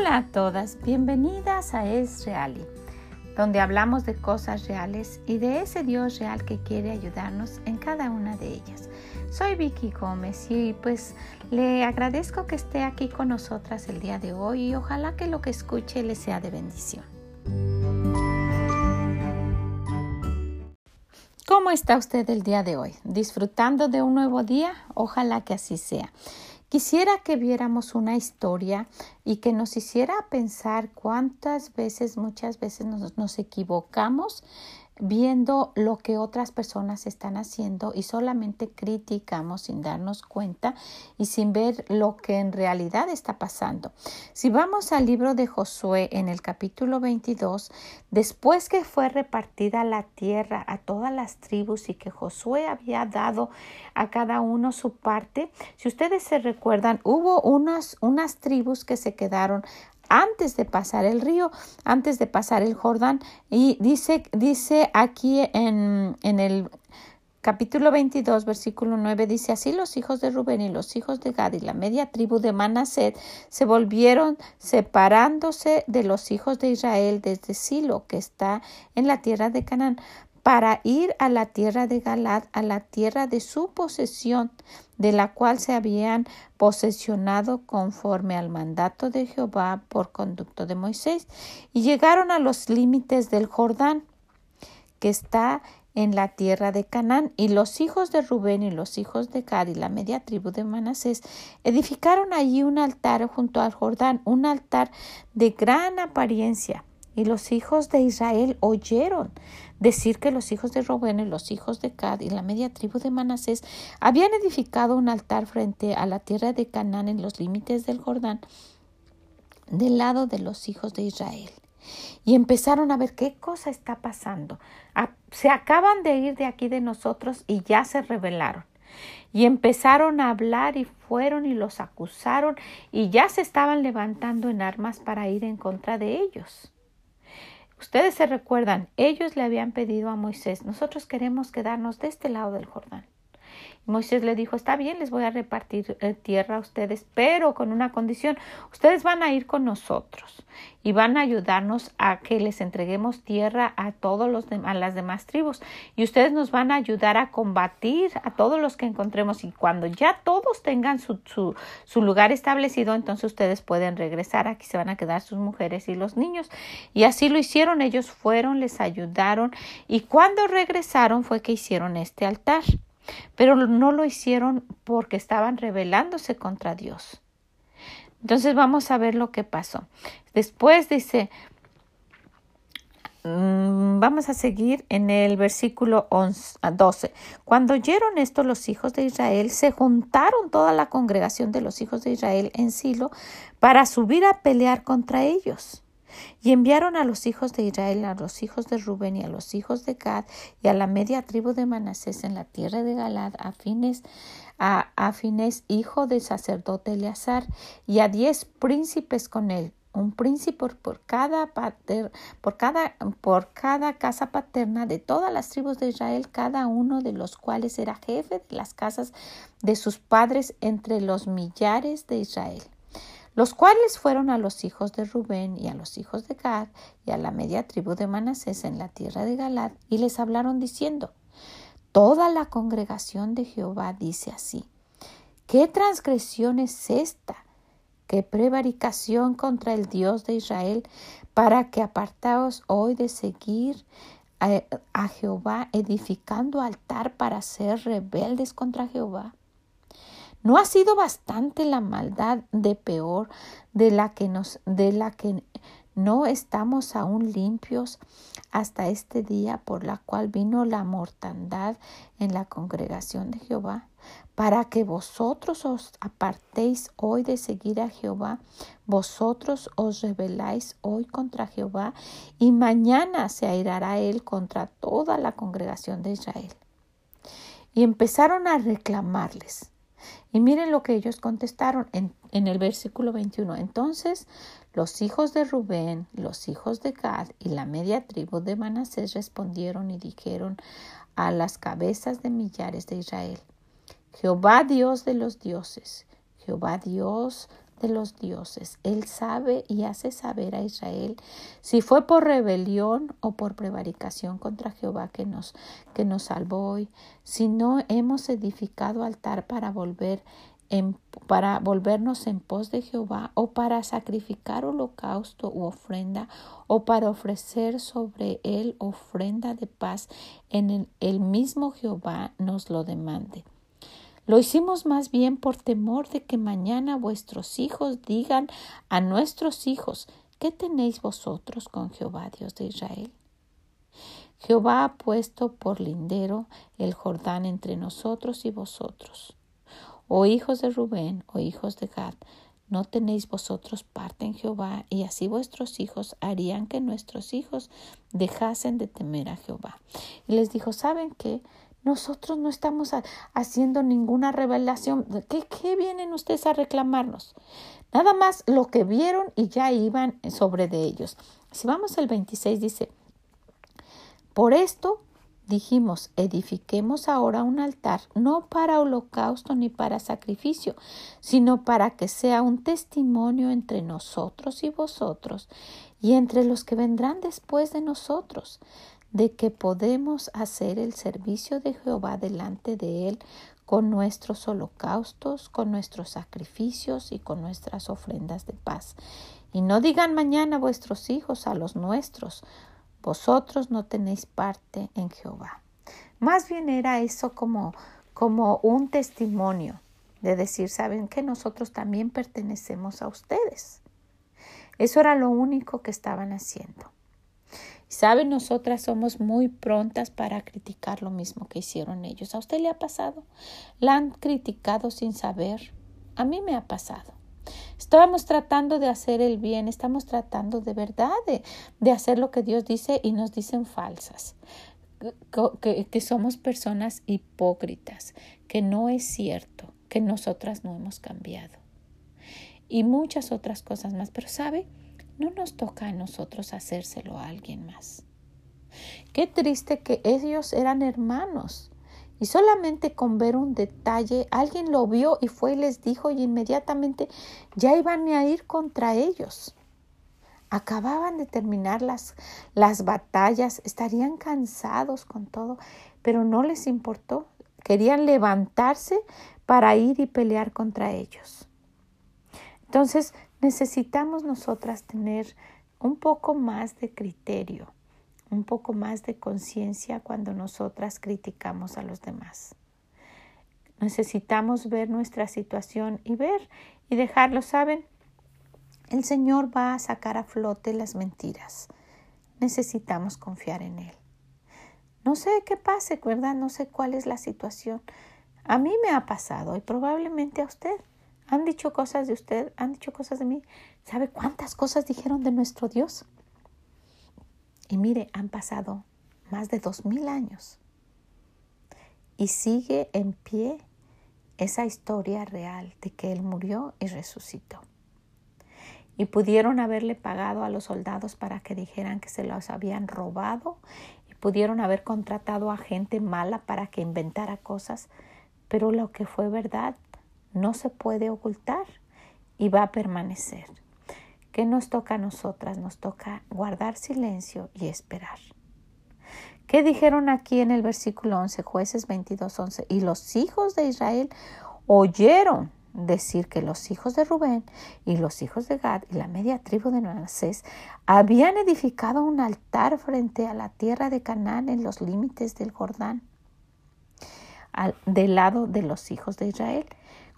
Hola a todas, bienvenidas a Es Reali, donde hablamos de cosas reales y de ese Dios real que quiere ayudarnos en cada una de ellas. Soy Vicky Gómez y pues le agradezco que esté aquí con nosotras el día de hoy y ojalá que lo que escuche le sea de bendición. ¿Cómo está usted el día de hoy? ¿Disfrutando de un nuevo día? Ojalá que así sea. Quisiera que viéramos una historia y que nos hiciera pensar cuántas veces, muchas veces nos, equivocamos viendo lo que otras personas están haciendo y solamente criticamos sin darnos cuenta y sin ver lo que en realidad está pasando. Si vamos al libro de Josué en el capítulo 22, después que fue repartida la tierra a todas las tribus y que Josué había dado a cada uno su parte, si ustedes se recuerdan, hubo unas, unas tribus que se quedaron antes de pasar el río, antes de pasar el Jordán. Y dice, dice aquí en, en el capítulo 22, versículo 9, dice así los hijos de Rubén y los hijos de Gad y la media tribu de Manaset se volvieron separándose de los hijos de Israel desde Silo, que está en la tierra de Canaán, para ir a la tierra de Galad, a la tierra de su posesión, de la cual se habían posesionado conforme al mandato de Jehová por conducto de Moisés, y llegaron a los límites del Jordán, que está en la tierra de Canaán, y los hijos de Rubén y los hijos de Gad y la media tribu de Manasés edificaron allí un altar junto al Jordán, un altar de gran apariencia y los hijos de Israel oyeron decir que los hijos de Rubén y los hijos de Cad y la media tribu de Manasés habían edificado un altar frente a la tierra de Canaán en los límites del Jordán, del lado de los hijos de Israel. Y empezaron a ver qué cosa está pasando. Se acaban de ir de aquí de nosotros y ya se rebelaron. Y empezaron a hablar y fueron y los acusaron y ya se estaban levantando en armas para ir en contra de ellos. Ustedes se recuerdan, ellos le habían pedido a Moisés, nosotros queremos quedarnos de este lado del Jordán. Moisés le dijo, está bien, les voy a repartir eh, tierra a ustedes, pero con una condición, ustedes van a ir con nosotros y van a ayudarnos a que les entreguemos tierra a todos los a las demás tribus y ustedes nos van a ayudar a combatir a todos los que encontremos y cuando ya todos tengan su, su, su lugar establecido, entonces ustedes pueden regresar, aquí se van a quedar sus mujeres y los niños y así lo hicieron, ellos fueron, les ayudaron y cuando regresaron fue que hicieron este altar pero no lo hicieron porque estaban rebelándose contra Dios. Entonces vamos a ver lo que pasó. Después dice, mm, vamos a seguir en el versículo 12. Cuando oyeron esto los hijos de Israel, se juntaron toda la congregación de los hijos de Israel en Silo para subir a pelear contra ellos. Y enviaron a los hijos de Israel, a los hijos de Rubén y a los hijos de Gad y a la media tribu de Manasés en la tierra de Galad, a fines a, a Fines, hijo del sacerdote Eleazar, y a diez príncipes con él, un príncipe por, cada pater, por, cada, por cada casa paterna de todas las tribus de Israel, cada uno de los cuales era jefe de las casas de sus padres entre los millares de Israel los cuales fueron a los hijos de Rubén y a los hijos de Gad y a la media tribu de Manasés en la tierra de Galad, y les hablaron diciendo, Toda la congregación de Jehová dice así, ¿qué transgresión es esta? ¿Qué prevaricación contra el Dios de Israel para que apartaos hoy de seguir a, a Jehová edificando altar para ser rebeldes contra Jehová? ¿No ha sido bastante la maldad de peor de la que nos de la que no estamos aún limpios hasta este día por la cual vino la mortandad en la congregación de Jehová? Para que vosotros os apartéis hoy de seguir a Jehová, vosotros os rebeláis hoy contra Jehová, y mañana se airará él contra toda la congregación de Israel. Y empezaron a reclamarles. Y miren lo que ellos contestaron en, el versículo 21. Entonces los hijos de Rubén, los hijos de Gad y la media tribu de Manasés respondieron y dijeron a las cabezas de millares de Israel, Jehová Dios de los dioses, Jehová Dios de los dioses. Él sabe y hace saber a Israel si fue por rebelión o por prevaricación contra Jehová que nos, que nos salvó hoy. Si no hemos edificado altar para volver para volvernos en pos de Jehová o para sacrificar holocausto u ofrenda o para ofrecer sobre él ofrenda de paz en el mismo Jehová nos lo demande. Lo hicimos más bien por temor de que mañana vuestros hijos digan a nuestros hijos, ¿qué tenéis vosotros con Jehová Dios de Israel? Jehová ha puesto por lindero el Jordán entre nosotros y vosotros. Oh hijos de Rubén, oh hijos de Gad, ¿no tenéis vosotros parte en Jehová? Y así vuestros hijos harían que nuestros hijos dejasen de temer a Jehová. Y les dijo, ¿saben qué? Nosotros no estamos haciendo ninguna revelación. ¿Qué, ¿Qué vienen ustedes a reclamarnos? Nada más lo que vieron y ya iban sobre de ellos. Si vamos al 26 dice, por esto dijimos, edifiquemos ahora un altar, no para holocausto ni para sacrificio, sino para que sea un testimonio entre nosotros y vosotros, y entre los que vendrán después de nosotros, de que podemos hacer el servicio de Jehová delante de Él con nuestros holocaustos, con nuestros sacrificios y con nuestras ofrendas de paz. Y no digan mañana vuestros hijos a los nuestros, vosotros no tenéis parte en Jehová. Más bien era eso como, como un testimonio de decir, saben que nosotros también pertenecemos a ustedes. Eso era lo único que estaban haciendo. Saben, nosotras somos muy prontas para criticar lo mismo que hicieron ellos. ¿A usted le ha pasado? ¿La han criticado sin saber? A mí me ha pasado. Estábamos tratando de hacer el bien, estamos tratando de verdad de, hacer lo que Dios dice y nos dicen falsas. Que, que, somos personas hipócritas, que no es cierto, que nosotras no hemos cambiado. Y muchas otras cosas más. Pero sabe, no nos toca a nosotros hacérselo a alguien más. Qué triste que ellos eran hermanos y solamente con ver un detalle, alguien lo vio y fue y les dijo y inmediatamente ya iban a ir contra ellos. Acababan de terminar las, las batallas, estarían cansados con todo, pero no les importó. Querían levantarse para ir y pelear contra ellos. Entonces necesitamos nosotras tener un poco más de criterio un poco más de conciencia cuando nosotras criticamos a los demás. Necesitamos ver nuestra situación y ver y dejarlo, ¿saben? El Señor va a sacar a flote las mentiras. Necesitamos confiar en Él. No sé qué pase, ¿verdad? No sé cuál es la situación. A mí me ha pasado y probablemente a usted. Han dicho cosas de usted, han dicho cosas de mí. ¿Sabe cuántas cosas dijeron de nuestro Dios? Y mire, han pasado más de dos mil años y sigue en pie esa historia real de que Él murió y resucitó. Y pudieron haberle pagado a los soldados para que dijeran que se los habían robado y pudieron haber contratado a gente mala para que inventara cosas, pero lo que fue verdad no se puede ocultar y va a permanecer. ¿Qué nos toca a nosotras? Nos toca guardar silencio y esperar. ¿Qué dijeron aquí en el versículo 11, jueces 22, 11? Y los hijos de Israel oyeron decir que los hijos de Rubén y los hijos de Gad y la media tribu de Manasés habían edificado un altar frente a la tierra de Canaán en los límites del Jordán, al, del lado de los hijos de Israel.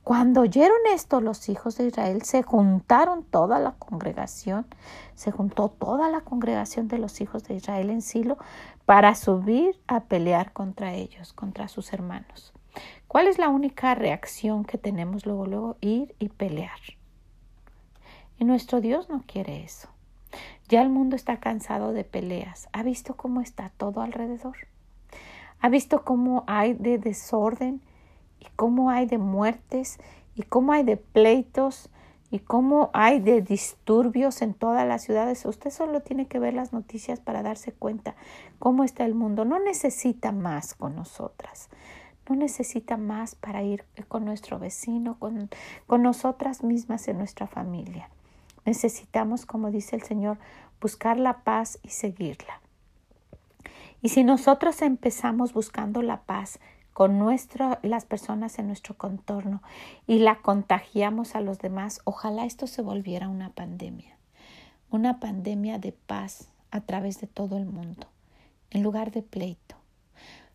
Cuando oyeron esto, los hijos de Israel se juntaron toda la congregación, se juntó toda la congregación de los hijos de Israel en Silo para subir a pelear contra ellos, contra sus hermanos. ¿Cuál es la única reacción que tenemos luego, luego? Ir y pelear. Y nuestro Dios no quiere eso. Ya el mundo está cansado de peleas. ¿Ha visto cómo está todo alrededor? ¿Ha visto cómo hay de desorden? Y cómo hay de muertes y cómo hay de pleitos y cómo hay de disturbios en todas las ciudades. Usted solo tiene que ver las noticias para darse cuenta cómo está el mundo. No necesita más con nosotras. no necesita más para ir con nuestro vecino, con, con nosotras mismas en nuestra familia. Necesitamos, como dice el Señor, buscar la paz y seguirla. Y si nosotros empezamos buscando la paz con nuestra, las personas en nuestro contorno y la contagiamos a los demás, ojalá esto se volviera una pandemia, una pandemia de paz a través de todo el mundo, en lugar de pleito,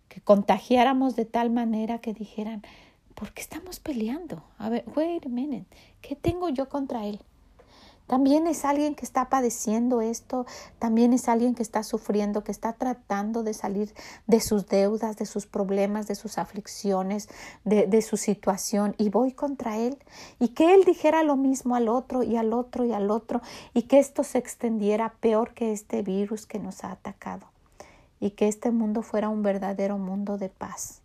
que contagiáramos de tal manera que dijeran, ¿por qué estamos peleando? A ver, wait a minute, ¿qué tengo yo contra él? También es alguien que está padeciendo esto, también es alguien que está sufriendo, que está tratando de salir de sus deudas, de sus problemas, de sus aflicciones, de, su situación y voy contra él. Y que él dijera lo mismo al otro y al otro y al otro y que esto se extendiera peor que este virus que nos ha atacado y que este mundo fuera un verdadero mundo de paz.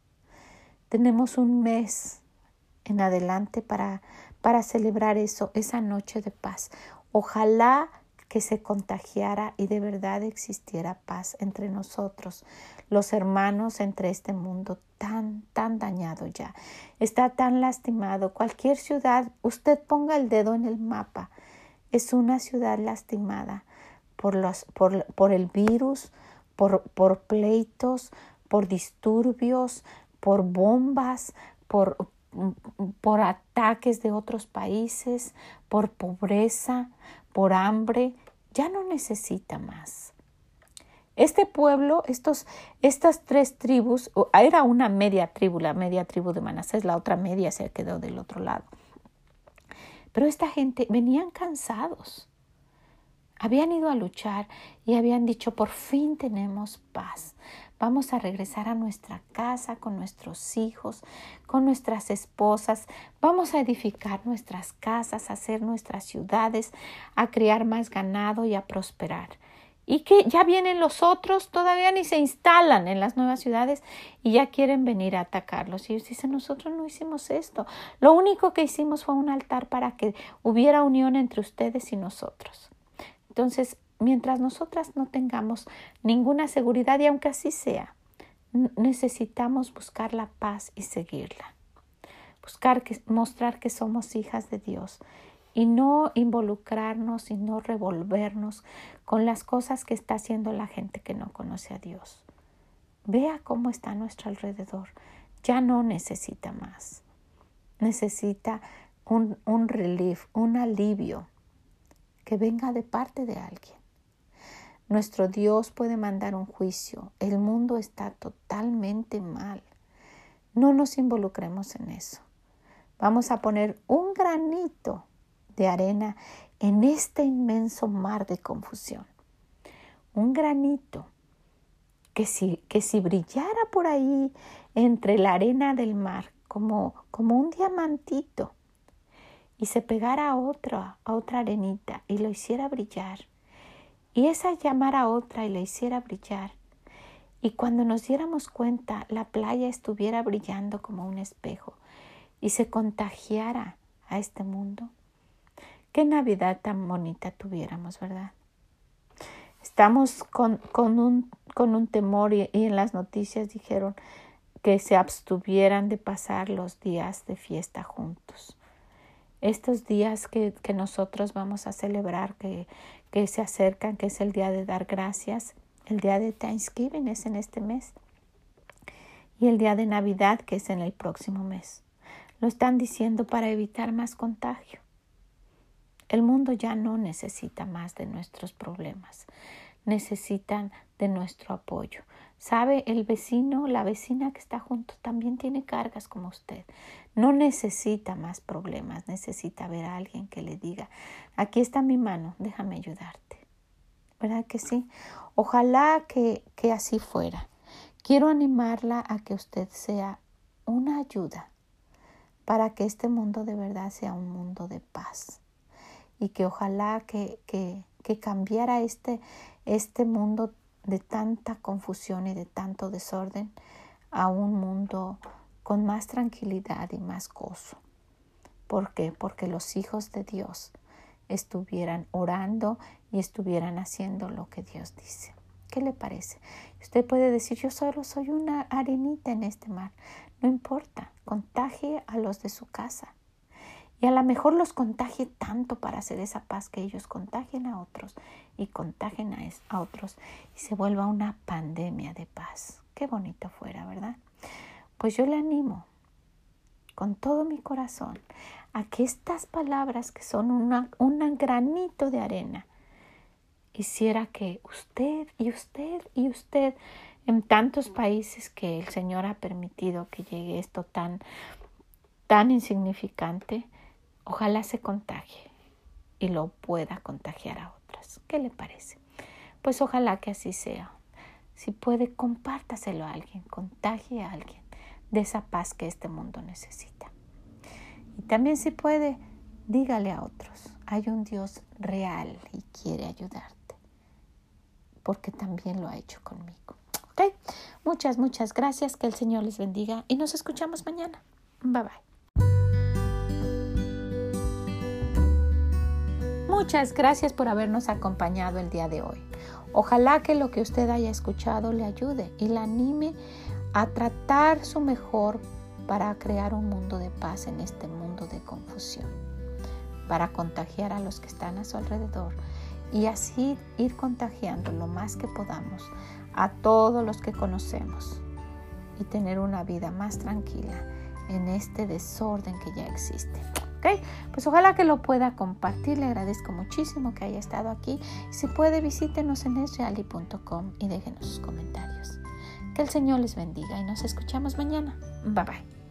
Tenemos un mes en adelante para para celebrar eso, esa noche de paz. Ojalá que se contagiara y de verdad existiera paz entre nosotros, los hermanos entre este mundo tan, tan dañado ya. Está tan lastimado. Cualquier ciudad, usted ponga el dedo en el mapa, es una ciudad lastimada por, los, por, por el virus, por, por pleitos, por disturbios, por bombas, por, por ataques de otros países, por pobreza, por hambre, ya no necesita más. Este pueblo, estos, estas tres tribus, era una media tribu, la media tribu de Manasés, la otra media se quedó del otro lado. Pero esta gente venían cansados. Habían ido a luchar y habían dicho, por fin tenemos paz. Vamos a regresar a nuestra casa con nuestros hijos, con nuestras esposas. Vamos a edificar nuestras casas, a hacer nuestras ciudades, a criar más ganado y a prosperar. Y que ya vienen los otros, todavía ni se instalan en las nuevas ciudades y ya quieren venir a atacarlos. Y ellos dicen, nosotros no hicimos esto. Lo único que hicimos fue un altar para que hubiera unión entre ustedes y nosotros. Entonces, mientras nosotras no tengamos ninguna seguridad, y aunque así sea, necesitamos buscar la paz y seguirla. Buscar mostrar que somos hijas de Dios y no involucrarnos y no revolvernos con las cosas que está haciendo la gente que no conoce a Dios. Vea cómo está a nuestro alrededor. Ya no necesita más. Necesita un, un relief, un alivio que venga de parte de alguien. Nuestro Dios puede mandar un juicio. El mundo está totalmente mal. No nos involucremos en eso. Vamos a poner un granito de arena en este inmenso mar de confusión. Un granito que si, que si brillara por ahí entre la arena del mar como, como un diamantito y se pegara a otra, a otra arenita y lo hiciera brillar, y esa llamara a otra y la hiciera brillar. Y cuando nos diéramos cuenta, la playa estuviera brillando como un espejo y se contagiara a este mundo. Qué Navidad tan bonita tuviéramos, ¿verdad? Estamos con, con, un, con un temor y, y en las noticias dijeron que se abstuvieran de pasar los días de fiesta juntos estos días que, que, nosotros vamos a celebrar, que, que se acercan, que es el día de dar gracias. El día de Thanksgiving es en este mes. Y el día de Navidad, que es en el próximo mes. Lo están diciendo para evitar más contagio. El mundo ya no necesita más de nuestros problemas. Necesitan de nuestro apoyo. Sabe, el vecino, la vecina que está junto también tiene cargas como usted. No necesita más problemas, necesita ver a alguien que le diga, aquí está mi mano, déjame ayudarte. ¿Verdad que sí? Ojalá que, que así fuera. Quiero animarla a que usted sea una ayuda para que este mundo de verdad sea un mundo de paz y que ojalá que, que, que cambiara este, este mundo de tanta confusión y de tanto desorden a un mundo con más tranquilidad y más gozo. ¿Por qué? Porque los hijos de Dios estuvieran orando y estuvieran haciendo lo que Dios dice. ¿Qué le parece? Usted puede decir, yo solo soy una arenita en este mar. No importa, contagie a los de su casa. Y a lo mejor los contagie tanto para hacer esa paz que ellos contagien a otros y contagien a, otros y se vuelva una pandemia de paz. Qué bonito fuera, ¿verdad? Pues yo le animo con todo mi corazón a que estas palabras que son un granito de arena hiciera que usted y usted y usted en tantos países que el Señor ha permitido que llegue esto tan tan insignificante, ojalá se contagie y lo pueda contagiar a otras. ¿Qué le parece? Pues ojalá que así sea. Si puede, compártaselo a alguien, contagie a alguien de esa paz que este mundo necesita. Y también si puede, dígale a otros, hay un Dios real y quiere ayudarte, porque también lo ha hecho conmigo. ¿Ok? Muchas, muchas gracias, que el Señor les bendiga y nos escuchamos mañana. Bye bye. Muchas gracias por habernos acompañado el día de hoy. Ojalá que lo que usted haya escuchado le ayude y le anime a tratar su mejor para crear un mundo de paz en este mundo de confusión, para contagiar a los que están a su alrededor y así ir contagiando lo más que podamos a todos los que conocemos y tener una vida más tranquila en este desorden que ya existe. Pues ojalá que lo pueda compartir. Le agradezco muchísimo que haya estado aquí. Si puede, visítenos en esreali.com y déjenos sus comentarios. Que el Señor les bendiga y nos escuchamos mañana. Bye bye.